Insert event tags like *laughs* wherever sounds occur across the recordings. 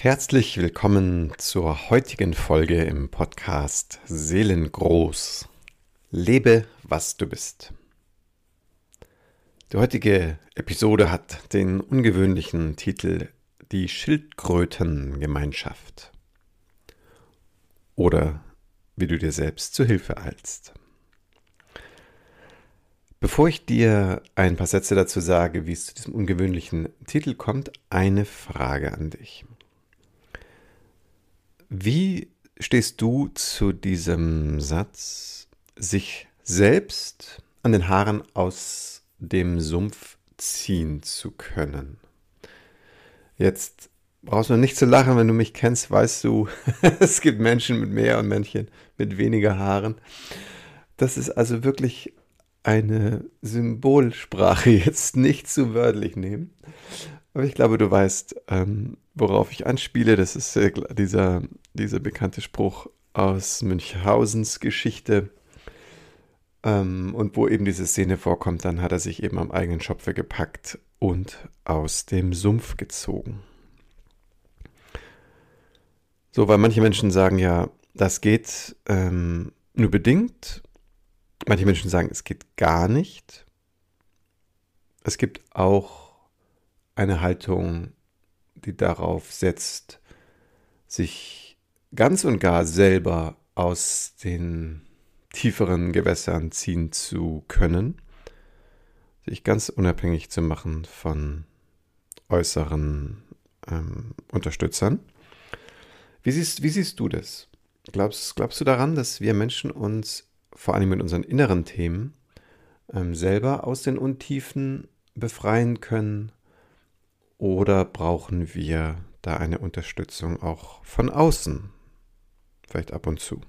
Herzlich willkommen zur heutigen Folge im Podcast Seelengroß. Lebe, was du bist. Die heutige Episode hat den ungewöhnlichen Titel Die Schildkrötengemeinschaft. Oder wie du dir selbst zu Hilfe eilst. Bevor ich dir ein paar Sätze dazu sage, wie es zu diesem ungewöhnlichen Titel kommt, eine Frage an dich. Wie stehst du zu diesem Satz, sich selbst an den Haaren aus dem Sumpf ziehen zu können? Jetzt brauchst du nicht zu lachen, wenn du mich kennst, weißt du, *laughs* es gibt Menschen mit mehr und Männchen mit weniger Haaren. Das ist also wirklich eine Symbolsprache, *laughs* jetzt nicht zu wörtlich nehmen. Aber ich glaube, du weißt, ähm, worauf ich anspiele. Das ist äh, dieser, dieser bekannte Spruch aus Münchhausens Geschichte. Ähm, und wo eben diese Szene vorkommt, dann hat er sich eben am eigenen Schopfe gepackt und aus dem Sumpf gezogen. So, weil manche Menschen sagen ja, das geht ähm, nur bedingt. Manche Menschen sagen, es geht gar nicht. Es gibt auch eine Haltung, die darauf setzt, sich ganz und gar selber aus den tieferen Gewässern ziehen zu können, sich ganz unabhängig zu machen von äußeren ähm, Unterstützern. Wie siehst, wie siehst du das? Glaubst, glaubst du daran, dass wir Menschen uns vor allem mit unseren inneren Themen ähm, selber aus den Untiefen befreien können oder brauchen wir da eine Unterstützung auch von außen? Vielleicht ab und zu.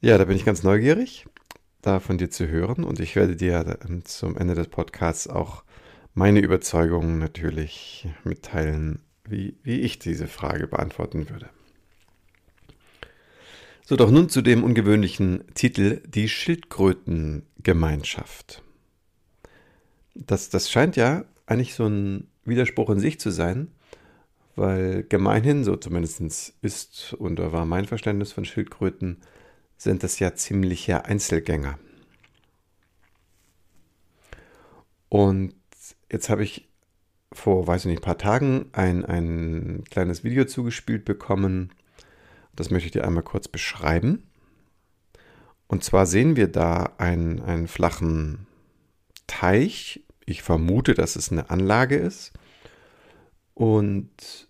Ja, da bin ich ganz neugierig, da von dir zu hören und ich werde dir zum Ende des Podcasts auch meine Überzeugungen natürlich mitteilen, wie, wie ich diese Frage beantworten würde. So, doch nun zu dem ungewöhnlichen Titel Die Schildkrötengemeinschaft das, das scheint ja eigentlich so ein Widerspruch in sich zu sein, weil gemeinhin, so zumindest ist und war mein Verständnis von Schildkröten, sind das ja ziemliche Einzelgänger. Und jetzt habe ich vor, weiß ich nicht, ein paar Tagen ein, ein kleines Video zugespielt bekommen. Das möchte ich dir einmal kurz beschreiben. Und zwar sehen wir da einen, einen flachen Teich ich vermute, dass es eine Anlage ist. Und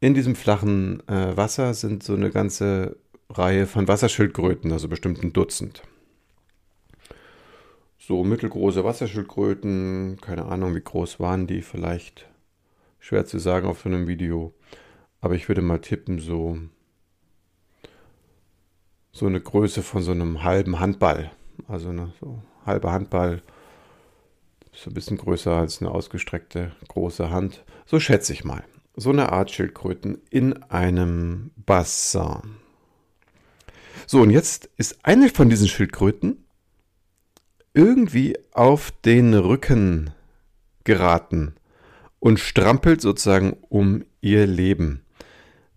in diesem flachen äh, Wasser sind so eine ganze Reihe von Wasserschildkröten, also bestimmt ein Dutzend. So mittelgroße Wasserschildkröten, keine Ahnung, wie groß waren die, vielleicht schwer zu sagen auf so einem Video. Aber ich würde mal tippen, so, so eine Größe von so einem halben Handball. Also eine so halbe Handball so ein bisschen größer als eine ausgestreckte große Hand. So schätze ich mal. So eine Art Schildkröten in einem Bassin. So, und jetzt ist eine von diesen Schildkröten irgendwie auf den Rücken geraten und strampelt sozusagen um ihr Leben.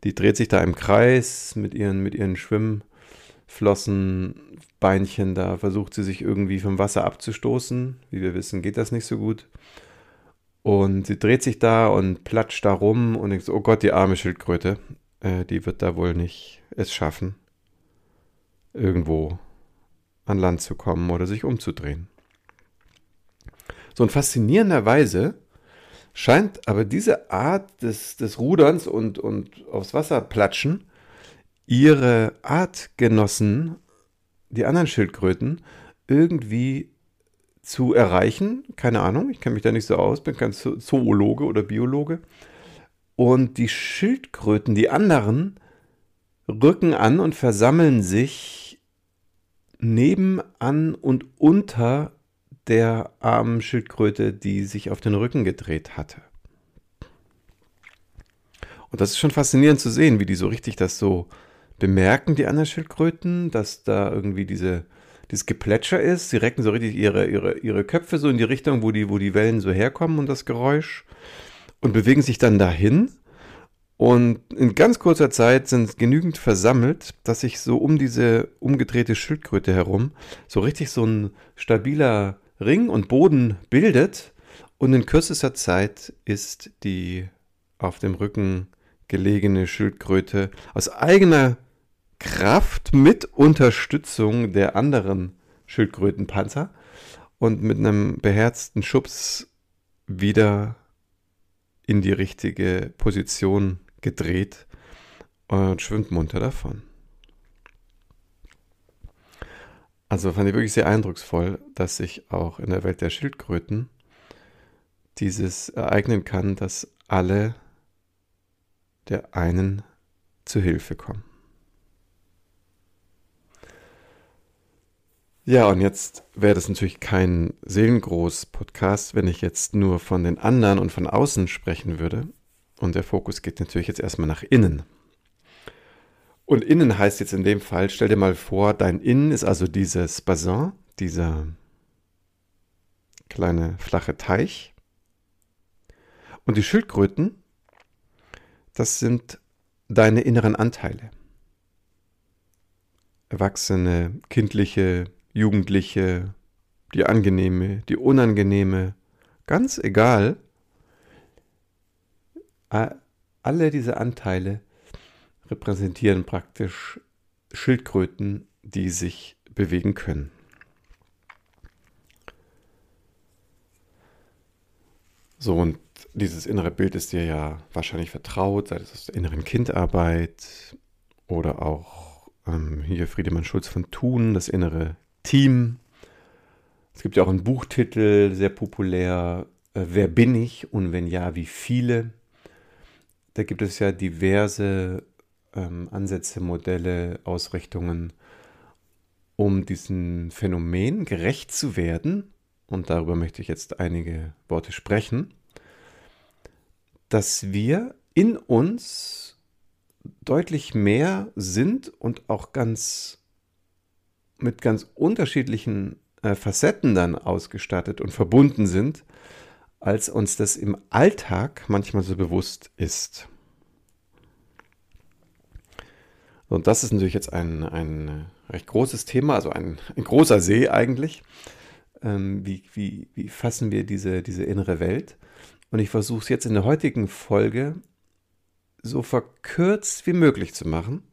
Die dreht sich da im Kreis mit ihren, mit ihren Schwimmflossen Beinchen da versucht sie sich irgendwie vom Wasser abzustoßen. Wie wir wissen, geht das nicht so gut. Und sie dreht sich da und platscht da rum und denkt so, oh Gott, die arme Schildkröte, äh, die wird da wohl nicht es schaffen, irgendwo an Land zu kommen oder sich umzudrehen. So und faszinierenderweise scheint aber diese Art des, des Ruderns und, und aufs Wasser platschen ihre Artgenossen die anderen Schildkröten irgendwie zu erreichen. Keine Ahnung, ich kenne mich da nicht so aus, bin kein Zoologe oder Biologe. Und die Schildkröten, die anderen, rücken an und versammeln sich nebenan und unter der armen Schildkröte, die sich auf den Rücken gedreht hatte. Und das ist schon faszinierend zu sehen, wie die so richtig das so bemerken die anderen Schildkröten, dass da irgendwie diese, dieses Geplätscher ist. Sie recken so richtig ihre, ihre, ihre Köpfe so in die Richtung, wo die, wo die Wellen so herkommen und das Geräusch. und bewegen sich dann dahin. Und in ganz kurzer Zeit sind genügend versammelt, dass sich so um diese umgedrehte Schildkröte herum so richtig so ein stabiler Ring und Boden bildet. Und in kürzester Zeit ist die auf dem Rücken gelegene Schildkröte aus eigener Kraft mit Unterstützung der anderen Schildkrötenpanzer und mit einem beherzten Schubs wieder in die richtige Position gedreht und schwimmt munter davon. Also fand ich wirklich sehr eindrucksvoll, dass sich auch in der Welt der Schildkröten dieses ereignen kann, dass alle der einen zu Hilfe kommen. Ja, und jetzt wäre das natürlich kein Seelengroß-Podcast, wenn ich jetzt nur von den anderen und von außen sprechen würde. Und der Fokus geht natürlich jetzt erstmal nach innen. Und innen heißt jetzt in dem Fall, stell dir mal vor, dein Innen ist also dieses Bassin, dieser kleine flache Teich. Und die Schildkröten, das sind deine inneren Anteile. Erwachsene, kindliche, jugendliche, die angenehme, die unangenehme, ganz egal. Alle diese Anteile repräsentieren praktisch Schildkröten, die sich bewegen können. So, und dieses innere Bild ist dir ja wahrscheinlich vertraut, sei es aus der inneren Kindarbeit oder auch ähm, hier Friedemann Schulz von Thun, das innere Team. Es gibt ja auch einen Buchtitel, sehr populär, äh, Wer bin ich und wenn ja, wie viele? Da gibt es ja diverse ähm, Ansätze, Modelle, Ausrichtungen, um diesem Phänomen gerecht zu werden. Und darüber möchte ich jetzt einige Worte sprechen, dass wir in uns deutlich mehr sind und auch ganz mit ganz unterschiedlichen äh, Facetten dann ausgestattet und verbunden sind, als uns das im Alltag manchmal so bewusst ist. Und das ist natürlich jetzt ein, ein recht großes Thema, also ein, ein großer See eigentlich. Ähm, wie, wie, wie fassen wir diese, diese innere Welt? Und ich versuche es jetzt in der heutigen Folge so verkürzt wie möglich zu machen,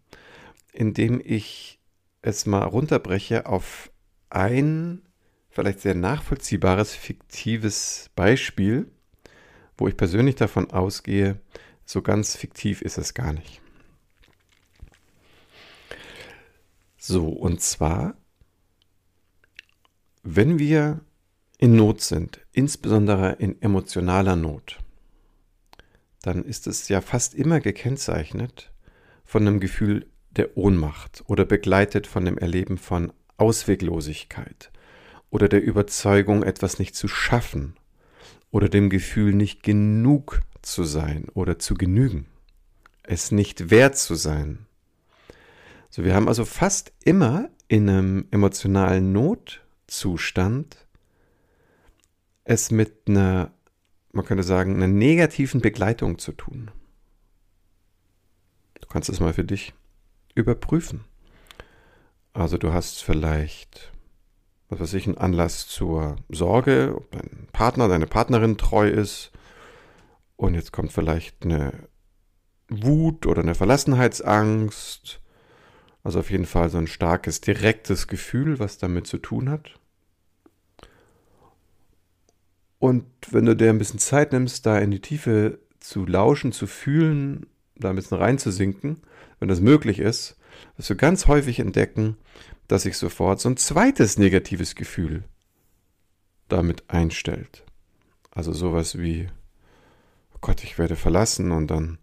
indem ich es mal runterbreche auf ein vielleicht sehr nachvollziehbares, fiktives Beispiel, wo ich persönlich davon ausgehe, so ganz fiktiv ist es gar nicht. So, und zwar, wenn wir in Not sind, insbesondere in emotionaler Not, dann ist es ja fast immer gekennzeichnet von einem Gefühl der Ohnmacht oder begleitet von dem Erleben von Ausweglosigkeit oder der Überzeugung, etwas nicht zu schaffen oder dem Gefühl, nicht genug zu sein oder zu genügen, es nicht wert zu sein. So, wir haben also fast immer in einem emotionalen Notzustand es mit einer, man könnte sagen, einer negativen Begleitung zu tun. Du kannst es mal für dich überprüfen. Also du hast vielleicht, was weiß ich, einen Anlass zur Sorge, ob dein Partner, deine Partnerin treu ist. Und jetzt kommt vielleicht eine Wut oder eine Verlassenheitsangst. Also auf jeden Fall so ein starkes, direktes Gefühl, was damit zu tun hat. Und wenn du dir ein bisschen Zeit nimmst, da in die Tiefe zu lauschen, zu fühlen, da ein bisschen reinzusinken, wenn das möglich ist, wirst du ganz häufig entdecken, dass sich sofort so ein zweites negatives Gefühl damit einstellt. Also sowas wie, oh Gott, ich werde verlassen und dann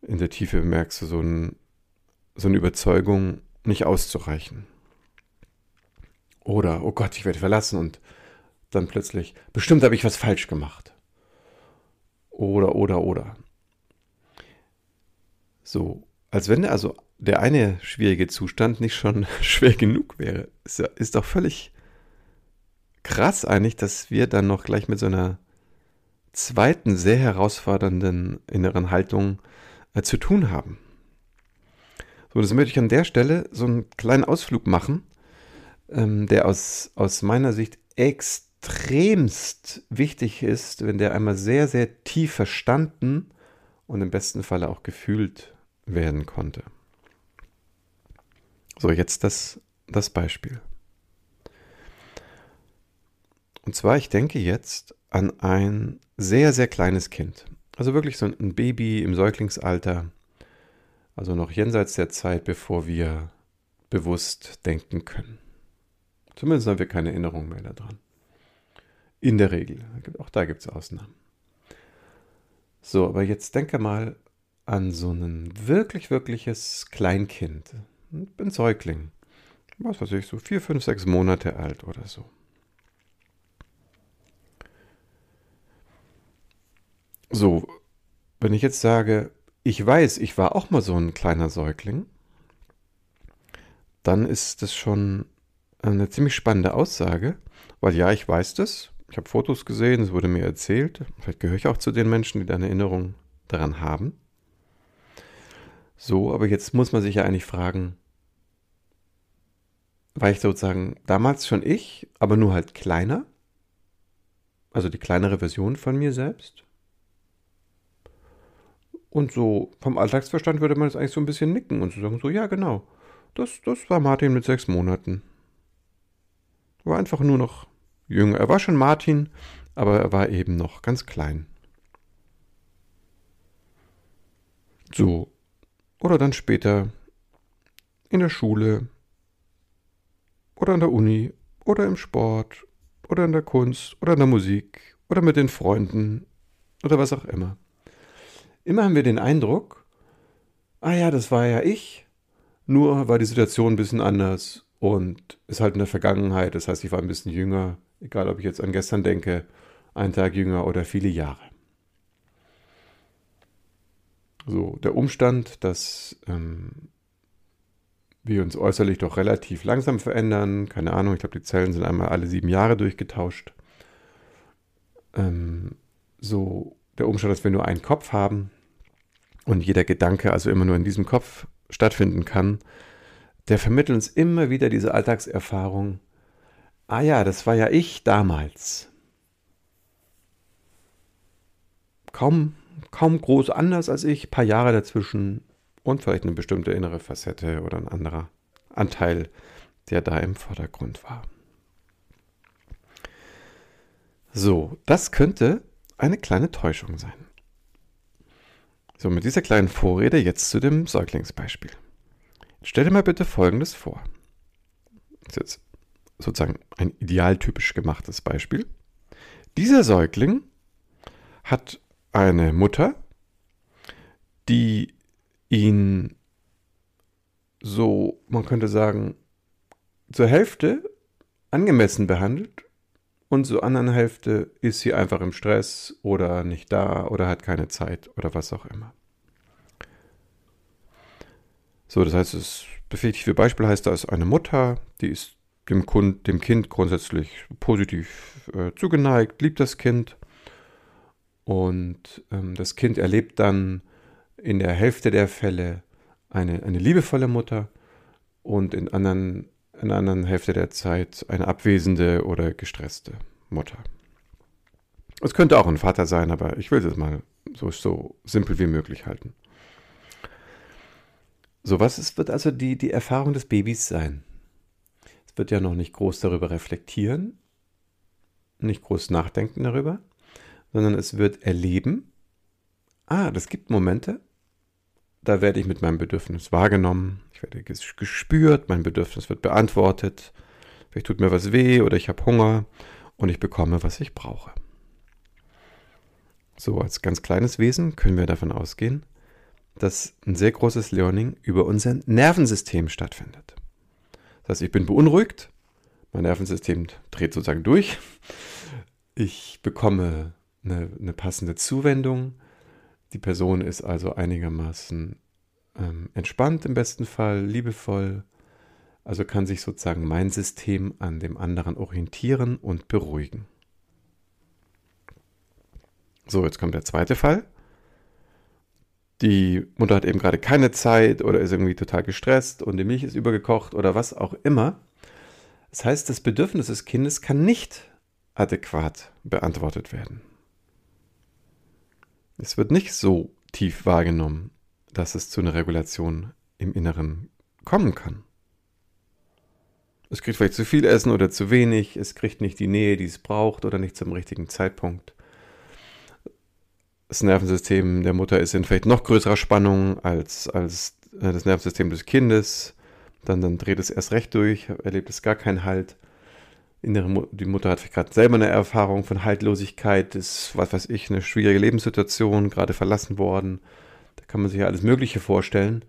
in der Tiefe merkst du so, ein, so eine Überzeugung nicht auszureichen. Oder, oh Gott, ich werde verlassen und dann plötzlich, bestimmt habe ich was falsch gemacht. Oder, oder, oder. So, als wenn also der eine schwierige Zustand nicht schon *laughs* schwer genug wäre. Ist, ist doch völlig krass eigentlich, dass wir dann noch gleich mit so einer zweiten sehr herausfordernden inneren Haltung äh, zu tun haben. So, das möchte ich an der Stelle so einen kleinen Ausflug machen, ähm, der aus, aus meiner Sicht extremst wichtig ist, wenn der einmal sehr, sehr tief verstanden und im besten Falle auch gefühlt werden konnte. So, jetzt das, das Beispiel. Und zwar, ich denke jetzt an ein sehr, sehr kleines Kind. Also wirklich so ein Baby im Säuglingsalter. Also noch jenseits der Zeit, bevor wir bewusst denken können. Zumindest haben wir keine Erinnerung mehr daran. In der Regel. Auch da gibt es Ausnahmen. So, aber jetzt denke mal an so ein wirklich, wirkliches Kleinkind. Ein Säugling. Was weiß ich, so vier, fünf, sechs Monate alt oder so. So, wenn ich jetzt sage, ich weiß, ich war auch mal so ein kleiner Säugling, dann ist das schon eine ziemlich spannende Aussage, weil ja, ich weiß das, ich habe Fotos gesehen, es wurde mir erzählt, vielleicht gehöre ich auch zu den Menschen, die da eine Erinnerung daran haben. So, aber jetzt muss man sich ja eigentlich fragen, war ich sozusagen damals schon ich, aber nur halt kleiner? Also die kleinere Version von mir selbst? Und so vom Alltagsverstand würde man es eigentlich so ein bisschen nicken und zu sagen, so, ja, genau, das, das war Martin mit sechs Monaten. War einfach nur noch jünger. Er war schon Martin, aber er war eben noch ganz klein. So. Oder dann später in der Schule oder an der Uni oder im Sport oder in der Kunst oder in der Musik oder mit den Freunden oder was auch immer. Immer haben wir den Eindruck, ah ja, das war ja ich, nur war die Situation ein bisschen anders und ist halt in der Vergangenheit, das heißt, ich war ein bisschen jünger, egal ob ich jetzt an gestern denke, einen Tag jünger oder viele Jahre. So, der Umstand, dass ähm, wir uns äußerlich doch relativ langsam verändern, keine Ahnung, ich glaube, die Zellen sind einmal alle sieben Jahre durchgetauscht. Ähm, so, der Umstand, dass wir nur einen Kopf haben, und jeder Gedanke also immer nur in diesem Kopf stattfinden kann, der vermittelt uns immer wieder diese Alltagserfahrung. Ah ja, das war ja ich damals. Kaum, kaum groß anders als ich, paar Jahre dazwischen und vielleicht eine bestimmte innere Facette oder ein anderer Anteil, der da im Vordergrund war. So, das könnte eine kleine Täuschung sein. So, mit dieser kleinen Vorrede jetzt zu dem Säuglingsbeispiel. Stell dir mal bitte Folgendes vor. Jetzt sozusagen ein idealtypisch gemachtes Beispiel. Dieser Säugling hat eine Mutter, die ihn so, man könnte sagen, zur Hälfte angemessen behandelt und zur anderen Hälfte ist sie einfach im Stress oder nicht da oder hat keine Zeit oder was auch immer. So, das heißt, das befähigte Beispiel heißt, da ist eine Mutter, die ist dem, Kund, dem Kind grundsätzlich positiv äh, zugeneigt, liebt das Kind und ähm, das Kind erlebt dann in der Hälfte der Fälle eine, eine liebevolle Mutter und in anderen in der anderen Hälfte der Zeit eine abwesende oder gestresste Mutter. Es könnte auch ein Vater sein, aber ich will es mal so, so simpel wie möglich halten. So, was ist, wird also die, die Erfahrung des Babys sein? Wird ja noch nicht groß darüber reflektieren, nicht groß nachdenken darüber, sondern es wird erleben, ah, das gibt Momente, da werde ich mit meinem Bedürfnis wahrgenommen, ich werde gespürt, mein Bedürfnis wird beantwortet, vielleicht tut mir was weh oder ich habe Hunger und ich bekomme, was ich brauche. So, als ganz kleines Wesen können wir davon ausgehen, dass ein sehr großes Learning über unser Nervensystem stattfindet. Das heißt, ich bin beunruhigt, mein Nervensystem dreht sozusagen durch, ich bekomme eine, eine passende Zuwendung, die Person ist also einigermaßen ähm, entspannt im besten Fall, liebevoll, also kann sich sozusagen mein System an dem anderen orientieren und beruhigen. So, jetzt kommt der zweite Fall. Die Mutter hat eben gerade keine Zeit oder ist irgendwie total gestresst und die Milch ist übergekocht oder was auch immer. Das heißt, das Bedürfnis des Kindes kann nicht adäquat beantwortet werden. Es wird nicht so tief wahrgenommen, dass es zu einer Regulation im Inneren kommen kann. Es kriegt vielleicht zu viel Essen oder zu wenig, es kriegt nicht die Nähe, die es braucht oder nicht zum richtigen Zeitpunkt. Das Nervensystem der Mutter ist in vielleicht noch größerer Spannung als, als äh, das Nervensystem des Kindes. Dann, dann dreht es erst recht durch, erlebt es gar keinen Halt. Innere, die Mutter hat gerade selber eine Erfahrung von Haltlosigkeit, ist, was weiß ich, eine schwierige Lebenssituation, gerade verlassen worden. Da kann man sich ja alles Mögliche vorstellen.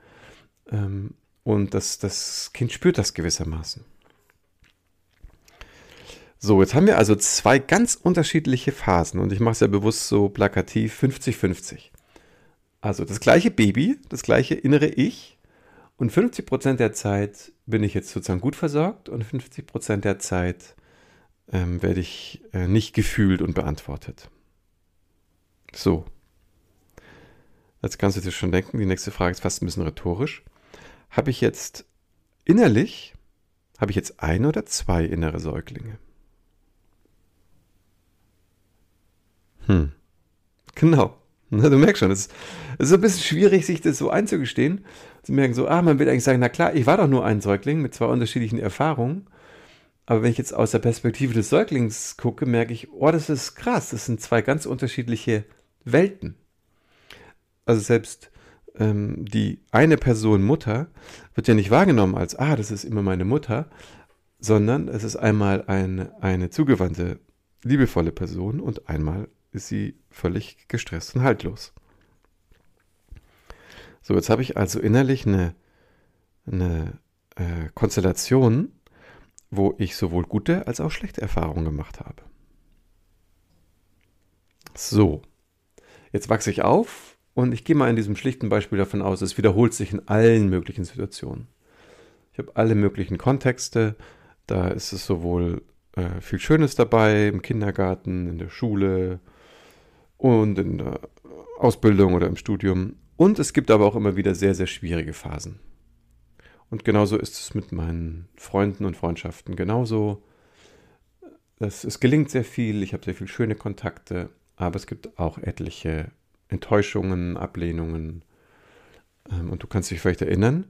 Ähm, und das, das Kind spürt das gewissermaßen. So, jetzt haben wir also zwei ganz unterschiedliche Phasen und ich mache es ja bewusst so plakativ 50-50. Also das gleiche Baby, das gleiche innere Ich und 50% der Zeit bin ich jetzt sozusagen gut versorgt und 50% der Zeit ähm, werde ich äh, nicht gefühlt und beantwortet. So. Jetzt kannst du dir schon denken, die nächste Frage ist fast ein bisschen rhetorisch. Habe ich jetzt innerlich, habe ich jetzt ein oder zwei innere Säuglinge? Hm. Genau. *laughs* Du merkst schon, es ist ein bisschen schwierig, sich das so einzugestehen. Zu merken, so, ah, man will eigentlich sagen, na klar, ich war doch nur ein Säugling mit zwei unterschiedlichen Erfahrungen. Aber wenn ich jetzt aus der Perspektive des Säuglings gucke, merke ich, oh, das ist krass, das sind zwei ganz unterschiedliche Welten. Also selbst ähm, die eine Person Mutter wird ja nicht wahrgenommen als, ah, das ist immer meine Mutter, sondern es ist einmal eine, eine zugewandte, liebevolle Person und einmal ist sie völlig gestresst und haltlos. So, jetzt habe ich also innerlich eine, eine äh, Konstellation, wo ich sowohl gute als auch schlechte Erfahrungen gemacht habe. So, jetzt wachse ich auf und ich gehe mal in diesem schlichten Beispiel davon aus, es wiederholt sich in allen möglichen Situationen. Ich habe alle möglichen Kontexte, da ist es sowohl äh, viel Schönes dabei, im Kindergarten, in der Schule und in der Ausbildung oder im Studium. Und es gibt aber auch immer wieder sehr, sehr schwierige Phasen. Und genauso ist es mit meinen Freunden und Freundschaften genauso. Es, es gelingt sehr viel, ich habe sehr viele schöne Kontakte, aber es gibt auch etliche Enttäuschungen, Ablehnungen. Ähm, und du kannst dich vielleicht erinnern,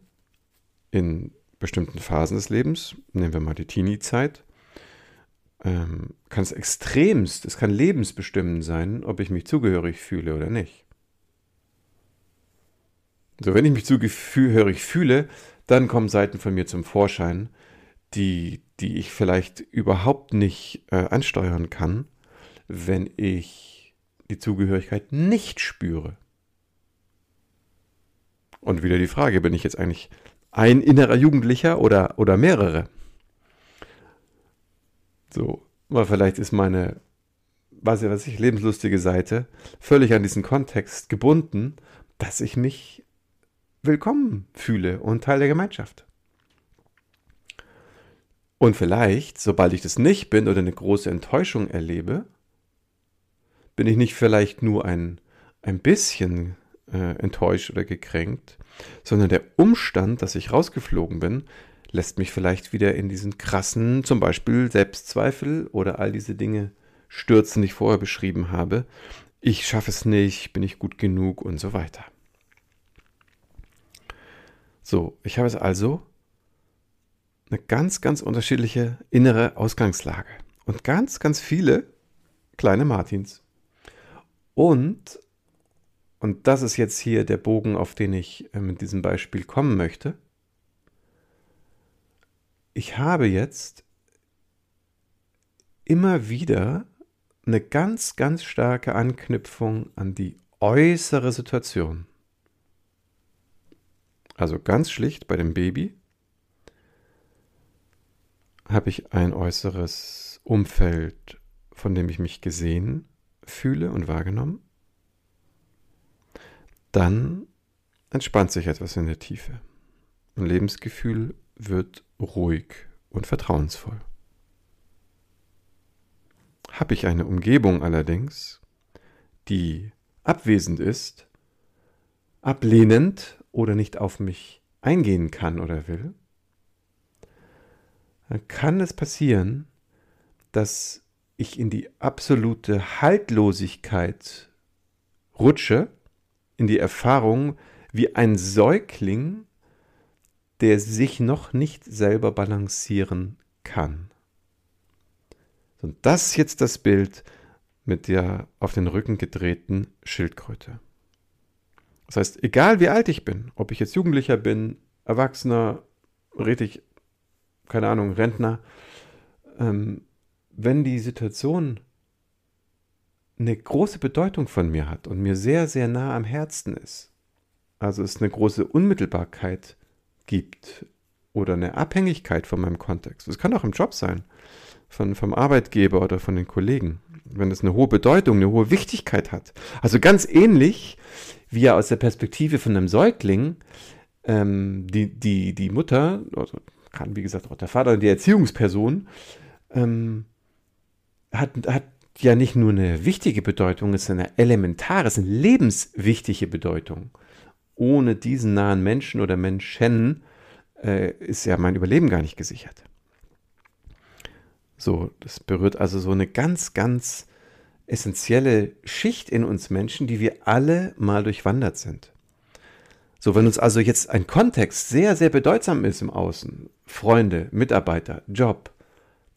in bestimmten Phasen des Lebens, nehmen wir mal die Teenie-Zeit, ähm, kann es extremst, es kann lebensbestimmend sein, ob ich mich zugehörig fühle oder nicht. So, wenn ich mich zugehörig fühle, dann kommen Seiten von mir zum Vorschein, die, die ich vielleicht überhaupt nicht äh, ansteuern kann, wenn ich die Zugehörigkeit nicht spüre. Und wieder die Frage, bin ich jetzt eigentlich ein innerer Jugendlicher oder, oder mehrere? So, weil vielleicht ist meine, weiß ja was ich, lebenslustige Seite völlig an diesen Kontext gebunden, dass ich mich willkommen fühle und Teil der Gemeinschaft. Und vielleicht, sobald ich das nicht bin oder eine große Enttäuschung erlebe, bin ich nicht vielleicht nur ein, ein bisschen äh, enttäuscht oder gekränkt, sondern der Umstand, dass ich rausgeflogen bin, lässt mich vielleicht wieder in diesen krassen, zum Beispiel Selbstzweifel oder all diese Dinge stürzen, die ich vorher beschrieben habe. Ich schaffe es nicht, bin ich gut genug und so weiter. So, ich habe es also eine ganz, ganz unterschiedliche innere Ausgangslage und ganz, ganz viele kleine Martins. Und, und das ist jetzt hier der Bogen, auf den ich äh, mit diesem Beispiel kommen möchte, ich habe jetzt immer wieder eine ganz, ganz starke Anknüpfung an die äußere Situation. Also ganz schlicht bei dem Baby habe ich ein äußeres Umfeld, von dem ich mich gesehen fühle und wahrgenommen. Dann entspannt sich etwas in der Tiefe. Ein Lebensgefühl wird ruhig und vertrauensvoll. Habe ich eine Umgebung allerdings, die abwesend ist, ablehnend oder nicht auf mich eingehen kann oder will, dann kann es passieren, dass ich in die absolute Haltlosigkeit rutsche, in die Erfahrung wie ein Säugling, der sich noch nicht selber balancieren kann. Und das ist jetzt das Bild mit der auf den Rücken gedrehten Schildkröte. Das heißt, egal wie alt ich bin, ob ich jetzt Jugendlicher bin, Erwachsener, richtig, keine Ahnung, Rentner, ähm, wenn die Situation eine große Bedeutung von mir hat und mir sehr, sehr nah am Herzen ist, also es eine große Unmittelbarkeit gibt oder eine Abhängigkeit von meinem Kontext, das kann auch im Job sein, von, vom Arbeitgeber oder von den Kollegen, wenn es eine hohe Bedeutung, eine hohe Wichtigkeit hat. Also ganz ähnlich wie ja aus der Perspektive von einem Säugling ähm, die, die, die Mutter, also kann wie gesagt auch der Vater, die Erziehungsperson, ähm, hat, hat ja nicht nur eine wichtige Bedeutung, es ist eine elementare, es ist eine lebenswichtige Bedeutung. Ohne diesen nahen Menschen oder Menschen äh, ist ja mein Überleben gar nicht gesichert. So, das berührt also so eine ganz, ganz essentielle Schicht in uns Menschen, die wir alle mal durchwandert sind. So, wenn uns also jetzt ein Kontext sehr, sehr bedeutsam ist im Außen, Freunde, Mitarbeiter, Job,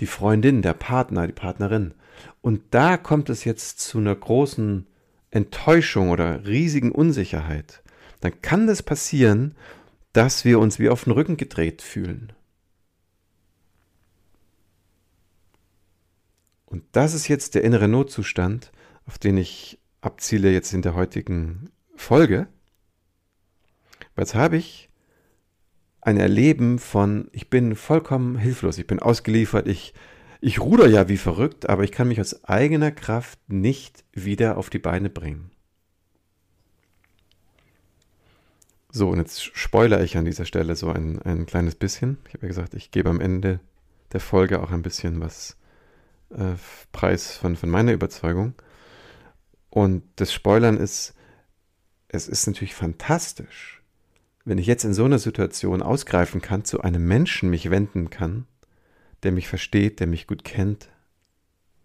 die Freundin, der Partner, die Partnerin, und da kommt es jetzt zu einer großen Enttäuschung oder riesigen Unsicherheit, dann kann das passieren, dass wir uns wie auf den Rücken gedreht fühlen. Und das ist jetzt der innere Notzustand, auf den ich abziele jetzt in der heutigen Folge. Jetzt habe ich ein Erleben von, ich bin vollkommen hilflos, ich bin ausgeliefert, ich, ich ruder ja wie verrückt, aber ich kann mich aus eigener Kraft nicht wieder auf die Beine bringen. So, und jetzt spoilere ich an dieser Stelle so ein, ein kleines bisschen. Ich habe ja gesagt, ich gebe am Ende der Folge auch ein bisschen was äh, Preis von, von meiner Überzeugung. Und das Spoilern ist, es ist natürlich fantastisch, wenn ich jetzt in so einer Situation ausgreifen kann, zu einem Menschen mich wenden kann, der mich versteht, der mich gut kennt,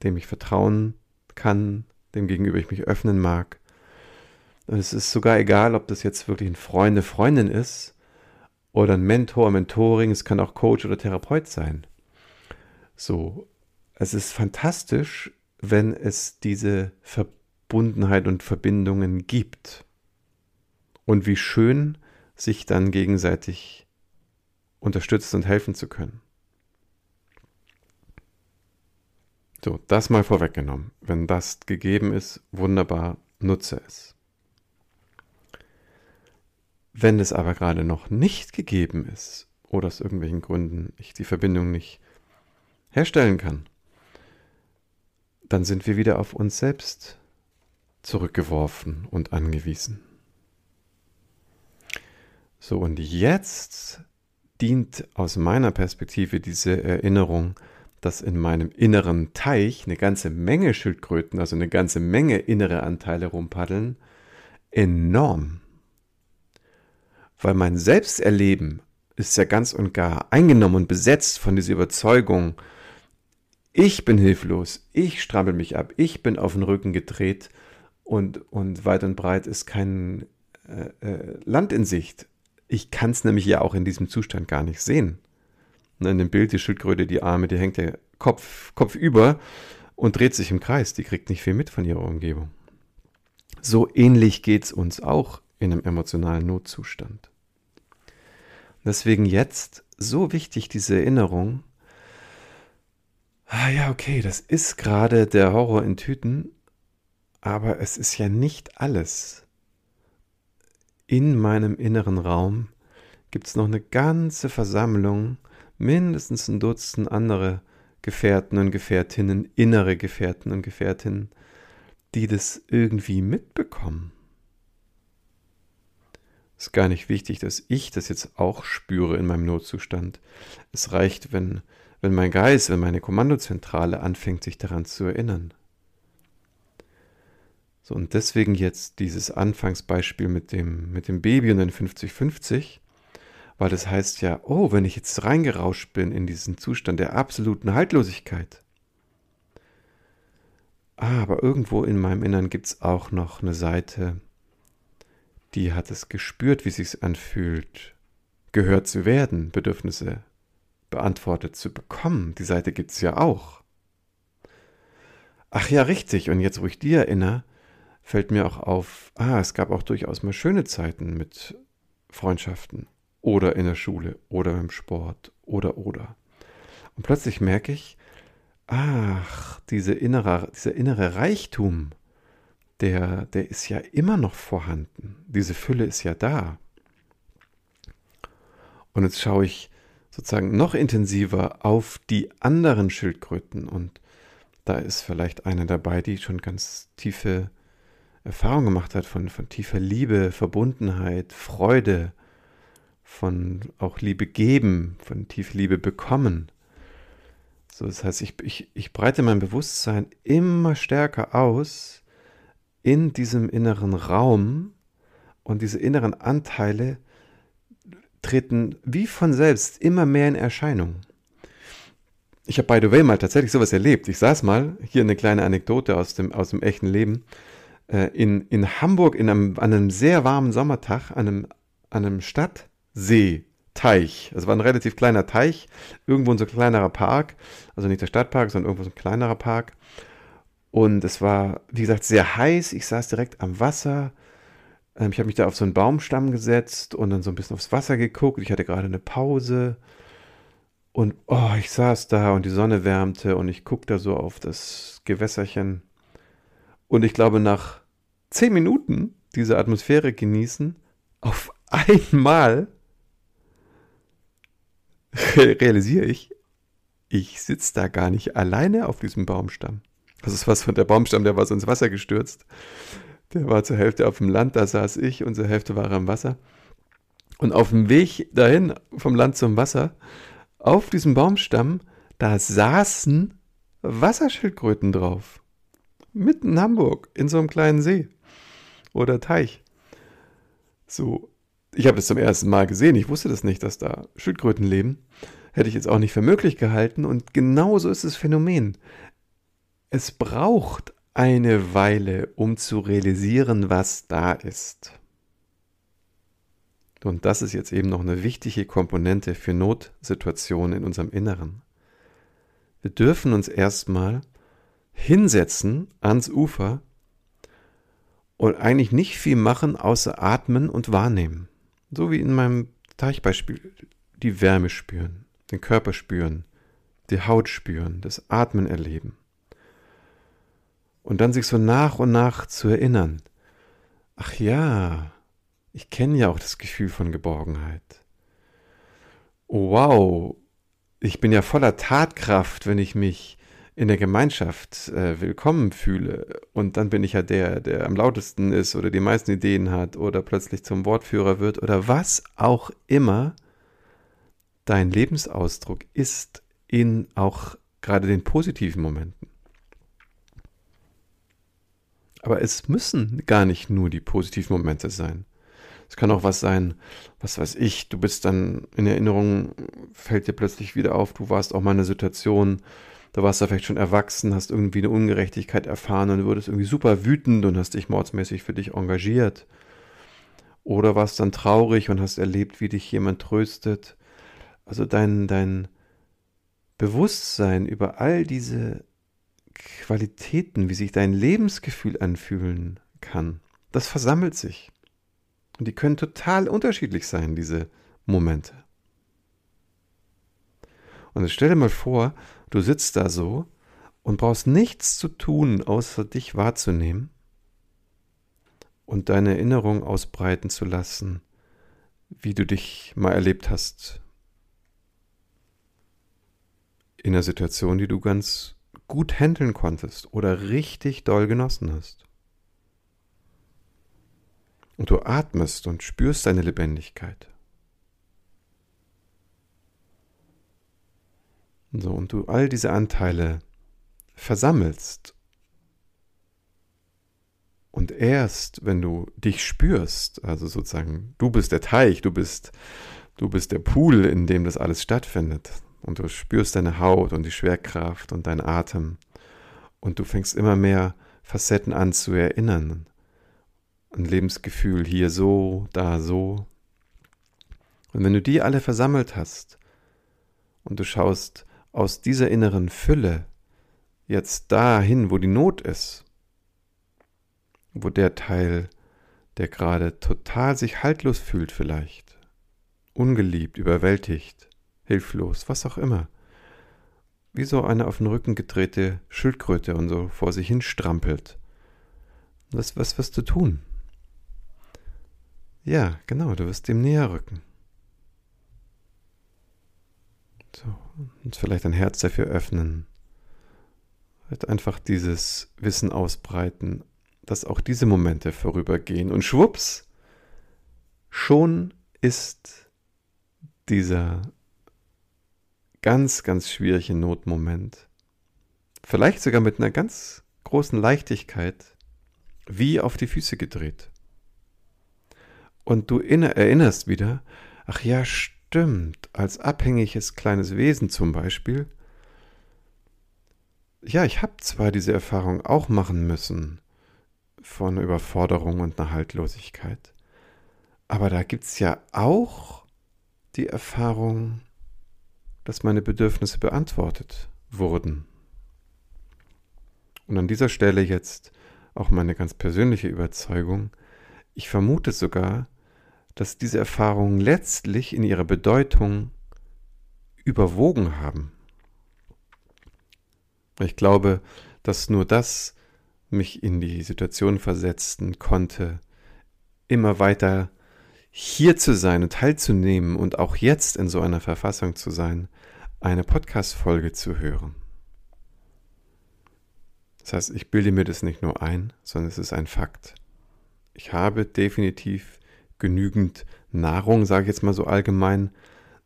dem ich vertrauen kann, dem gegenüber ich mich öffnen mag. Und es ist sogar egal, ob das jetzt wirklich ein Freund, eine Freundin ist oder ein Mentor, Mentoring, es kann auch Coach oder Therapeut sein. So, es ist fantastisch, wenn es diese Verbundenheit und Verbindungen gibt. Und wie schön, sich dann gegenseitig unterstützen und helfen zu können. So, das mal vorweggenommen. Wenn das gegeben ist, wunderbar, nutze es. Wenn es aber gerade noch nicht gegeben ist oder aus irgendwelchen Gründen ich die Verbindung nicht herstellen kann, dann sind wir wieder auf uns selbst zurückgeworfen und angewiesen. So, und jetzt dient aus meiner Perspektive diese Erinnerung, dass in meinem inneren Teich eine ganze Menge Schildkröten, also eine ganze Menge innere Anteile rumpaddeln, enorm. Weil mein Selbsterleben ist ja ganz und gar eingenommen und besetzt von dieser Überzeugung, ich bin hilflos, ich strampel mich ab, ich bin auf den Rücken gedreht und, und weit und breit ist kein äh, äh, Land in Sicht. Ich kann es nämlich ja auch in diesem Zustand gar nicht sehen. Und in dem Bild die Schildkröte, die Arme, die hängt der Kopf, Kopf über und dreht sich im Kreis. Die kriegt nicht viel mit von ihrer Umgebung. So ähnlich geht es uns auch in einem emotionalen Notzustand. Deswegen jetzt so wichtig diese Erinnerung, ah ja, okay, das ist gerade der Horror in Tüten, aber es ist ja nicht alles. In meinem inneren Raum gibt es noch eine ganze Versammlung, mindestens ein Dutzend andere Gefährten und Gefährtinnen, innere Gefährten und Gefährtinnen, die das irgendwie mitbekommen. Ist gar nicht wichtig, dass ich das jetzt auch spüre in meinem Notzustand. Es reicht, wenn wenn mein Geist, wenn meine Kommandozentrale anfängt, sich daran zu erinnern. So, und deswegen jetzt dieses Anfangsbeispiel mit dem, mit dem Baby und den 50-50, weil das heißt ja, oh, wenn ich jetzt reingerauscht bin in diesen Zustand der absoluten Haltlosigkeit, ah, aber irgendwo in meinem Innern gibt es auch noch eine Seite, die hat es gespürt, wie es sich anfühlt, gehört zu werden, Bedürfnisse beantwortet zu bekommen. Die Seite gibt es ja auch. Ach ja, richtig. Und jetzt, wo ich die erinnere, fällt mir auch auf, ah, es gab auch durchaus mal schöne Zeiten mit Freundschaften oder in der Schule oder im Sport oder oder. Und plötzlich merke ich, ach, diese innere, dieser innere Reichtum, der, der ist ja immer noch vorhanden. Diese Fülle ist ja da. Und jetzt schaue ich sozusagen noch intensiver auf die anderen Schildkröten und da ist vielleicht eine dabei, die schon ganz tiefe Erfahrung gemacht hat von, von tiefer Liebe, Verbundenheit, Freude, von auch Liebe geben, von tiefer Liebe bekommen. So, das heißt, ich, ich, ich breite mein Bewusstsein immer stärker aus in diesem inneren Raum und diese inneren Anteile treten wie von selbst immer mehr in Erscheinung. Ich habe by the way mal tatsächlich sowas erlebt. Ich saß mal, hier eine kleine Anekdote aus dem, aus dem echten Leben, äh, in, in Hamburg in einem, an einem sehr warmen Sommertag, an einem, an einem Stadtsee, Teich. Es war ein relativ kleiner Teich, irgendwo ein so kleinerer Park, also nicht der Stadtpark, sondern irgendwo so ein kleinerer Park. Und es war, wie gesagt, sehr heiß. Ich saß direkt am Wasser. Ähm, ich habe mich da auf so einen Baumstamm gesetzt und dann so ein bisschen aufs Wasser geguckt. Ich hatte gerade eine Pause. Und oh, ich saß da und die Sonne wärmte und ich guckte da so auf das Gewässerchen. Und ich glaube, nach zehn Minuten diese Atmosphäre genießen, auf einmal realisiere ich, ich sitze da gar nicht alleine auf diesem Baumstamm. Das ist was von der Baumstamm, der war so ins Wasser gestürzt. Der war zur Hälfte auf dem Land, da saß ich und zur Hälfte war er im Wasser. Und auf dem Weg dahin, vom Land zum Wasser, auf diesem Baumstamm, da saßen Wasserschildkröten drauf. Mitten in Hamburg, in so einem kleinen See oder Teich. So, ich habe das zum ersten Mal gesehen. Ich wusste das nicht, dass da Schildkröten leben. Hätte ich jetzt auch nicht für möglich gehalten. Und genauso ist das Phänomen. Es braucht eine Weile, um zu realisieren, was da ist. Und das ist jetzt eben noch eine wichtige Komponente für Notsituationen in unserem Inneren. Wir dürfen uns erstmal hinsetzen ans Ufer und eigentlich nicht viel machen, außer atmen und wahrnehmen. So wie in meinem Teichbeispiel. Die Wärme spüren, den Körper spüren, die Haut spüren, das Atmen erleben. Und dann sich so nach und nach zu erinnern. Ach ja, ich kenne ja auch das Gefühl von Geborgenheit. Oh wow, ich bin ja voller Tatkraft, wenn ich mich in der Gemeinschaft äh, willkommen fühle und dann bin ich ja der, der am lautesten ist oder die meisten Ideen hat oder plötzlich zum Wortführer wird oder was auch immer dein Lebensausdruck ist in auch gerade den positiven Momenten. Aber es müssen gar nicht nur die positiven Momente sein. Es kann auch was sein, was weiß ich, du bist dann in Erinnerung, fällt dir plötzlich wieder auf, du warst auch mal in einer Situation, da warst du vielleicht schon erwachsen, hast irgendwie eine Ungerechtigkeit erfahren und wurdest irgendwie super wütend und hast dich mordsmäßig für dich engagiert. Oder warst dann traurig und hast erlebt, wie dich jemand tröstet. Also dein, dein Bewusstsein über all diese Qualitäten, wie sich dein Lebensgefühl anfühlen kann, das versammelt sich. Und die können total unterschiedlich sein, diese Momente. Und stell dir mal vor, du sitzt da so und brauchst nichts zu tun, außer dich wahrzunehmen und deine Erinnerung ausbreiten zu lassen, wie du dich mal erlebt hast in einer Situation, die du ganz gut handeln konntest oder richtig doll genossen hast. Und du atmest und spürst deine Lebendigkeit. So, und du all diese Anteile versammelst Und erst, wenn du dich spürst, also sozusagen, du bist der Teich, du bist, du bist der Pool, in dem das alles stattfindet. Und du spürst deine Haut und die Schwerkraft und deinen Atem. Und du fängst immer mehr Facetten an zu erinnern. Ein Lebensgefühl hier so, da so. Und wenn du die alle versammelt hast und du schaust aus dieser inneren Fülle jetzt dahin, wo die Not ist, wo der Teil, der gerade total sich haltlos fühlt vielleicht, ungeliebt, überwältigt, hilflos, was auch immer, wie so eine auf den Rücken gedrehte Schildkröte und so vor sich hin strampelt. Was, was wirst du tun? Ja, genau, du wirst dem näher rücken. So, und vielleicht dein Herz dafür öffnen. Halt einfach dieses Wissen ausbreiten, dass auch diese Momente vorübergehen. Und schwupps, schon ist dieser ganz, ganz schwierige Notmoment, vielleicht sogar mit einer ganz großen Leichtigkeit, wie auf die Füße gedreht. Und du erinnerst wieder, ach ja, stimmt, als abhängiges kleines Wesen zum Beispiel, ja, ich habe zwar diese Erfahrung auch machen müssen von Überforderung und einer Haltlosigkeit, aber da gibt es ja auch die Erfahrung, dass meine Bedürfnisse beantwortet wurden. Und an dieser Stelle jetzt auch meine ganz persönliche Überzeugung, ich vermute sogar, dass diese Erfahrungen letztlich in ihrer Bedeutung überwogen haben. Ich glaube, dass nur das mich in die Situation versetzen konnte, immer weiter hier zu sein und teilzunehmen und auch jetzt in so einer Verfassung zu sein, eine Podcast-Folge zu hören. Das heißt, ich bilde mir das nicht nur ein, sondern es ist ein Fakt. Ich habe definitiv genügend Nahrung, sage ich jetzt mal so allgemein,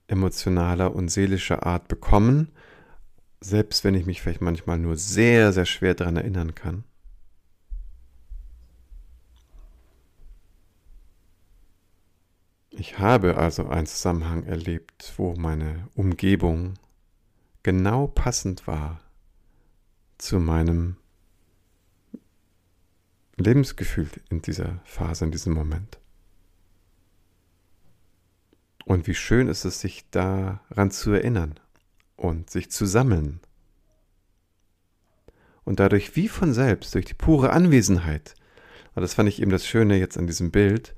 emotionaler und seelischer Art bekommen, selbst wenn ich mich vielleicht manchmal nur sehr, sehr schwer daran erinnern kann. Ich habe also einen Zusammenhang erlebt, wo meine Umgebung genau passend war zu meinem Lebensgefühl in dieser Phase, in diesem Moment. Und wie schön ist es, sich daran zu erinnern und sich zu sammeln. Und dadurch wie von selbst, durch die pure Anwesenheit, und das fand ich eben das Schöne jetzt an diesem Bild,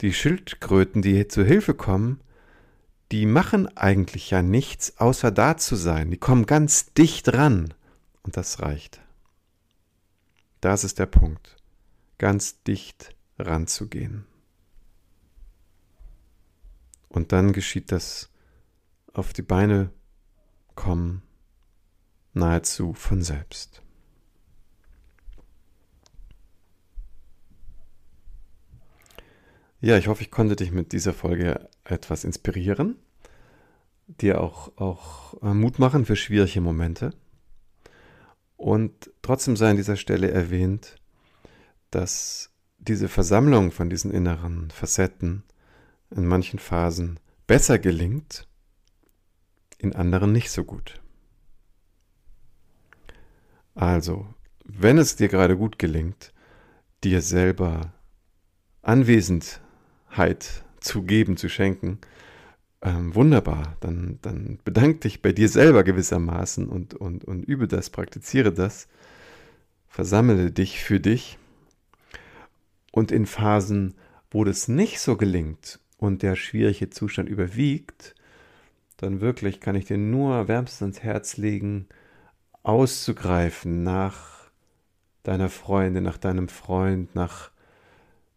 die Schildkröten, die zur Hilfe kommen, die machen eigentlich ja nichts, außer da zu sein. Die kommen ganz dicht ran. Und das reicht. Das ist der Punkt. Ganz dicht ranzugehen. Und dann geschieht das auf die Beine kommen nahezu von selbst. Ja, ich hoffe, ich konnte dich mit dieser Folge etwas inspirieren, dir auch, auch äh, Mut machen für schwierige Momente. Und trotzdem sei an dieser Stelle erwähnt, dass diese Versammlung von diesen inneren Facetten in manchen Phasen besser gelingt, in anderen nicht so gut. Also, wenn es dir gerade gut gelingt, dir selber Anwesenheit zu geben, zu schenken, ähm, wunderbar, dann, dann bedank dich bei dir selber gewissermaßen und, und, und übe das, praktiziere das, versammle dich für dich. Und in Phasen, wo das nicht so gelingt und der schwierige Zustand überwiegt, dann wirklich kann ich dir nur wärmstens ans Herz legen, auszugreifen nach deiner Freundin, nach deinem Freund, nach,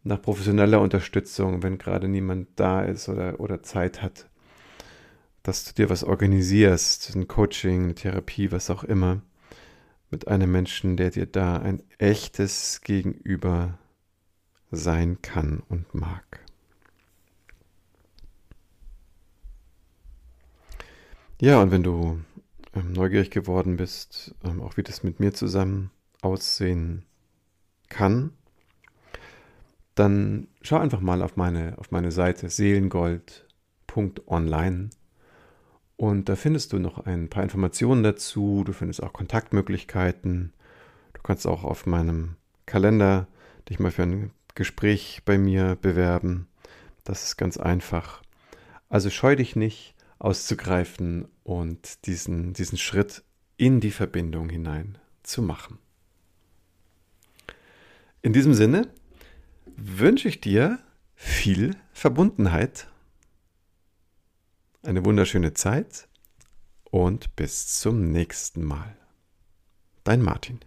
nach professioneller Unterstützung, wenn gerade niemand da ist oder, oder Zeit hat, dass du dir was organisierst, ein Coaching, eine Therapie, was auch immer, mit einem Menschen, der dir da ein echtes Gegenüber sein kann und mag. Ja, und wenn du ähm, neugierig geworden bist, ähm, auch wie das mit mir zusammen aussehen kann, dann schau einfach mal auf meine, auf meine Seite seelengold.online und da findest du noch ein paar Informationen dazu. Du findest auch Kontaktmöglichkeiten. Du kannst auch auf meinem Kalender dich mal für ein Gespräch bei mir bewerben. Das ist ganz einfach. Also scheu dich nicht auszugreifen und diesen, diesen Schritt in die Verbindung hinein zu machen. In diesem Sinne wünsche ich dir viel Verbundenheit, eine wunderschöne Zeit und bis zum nächsten Mal. Dein Martin.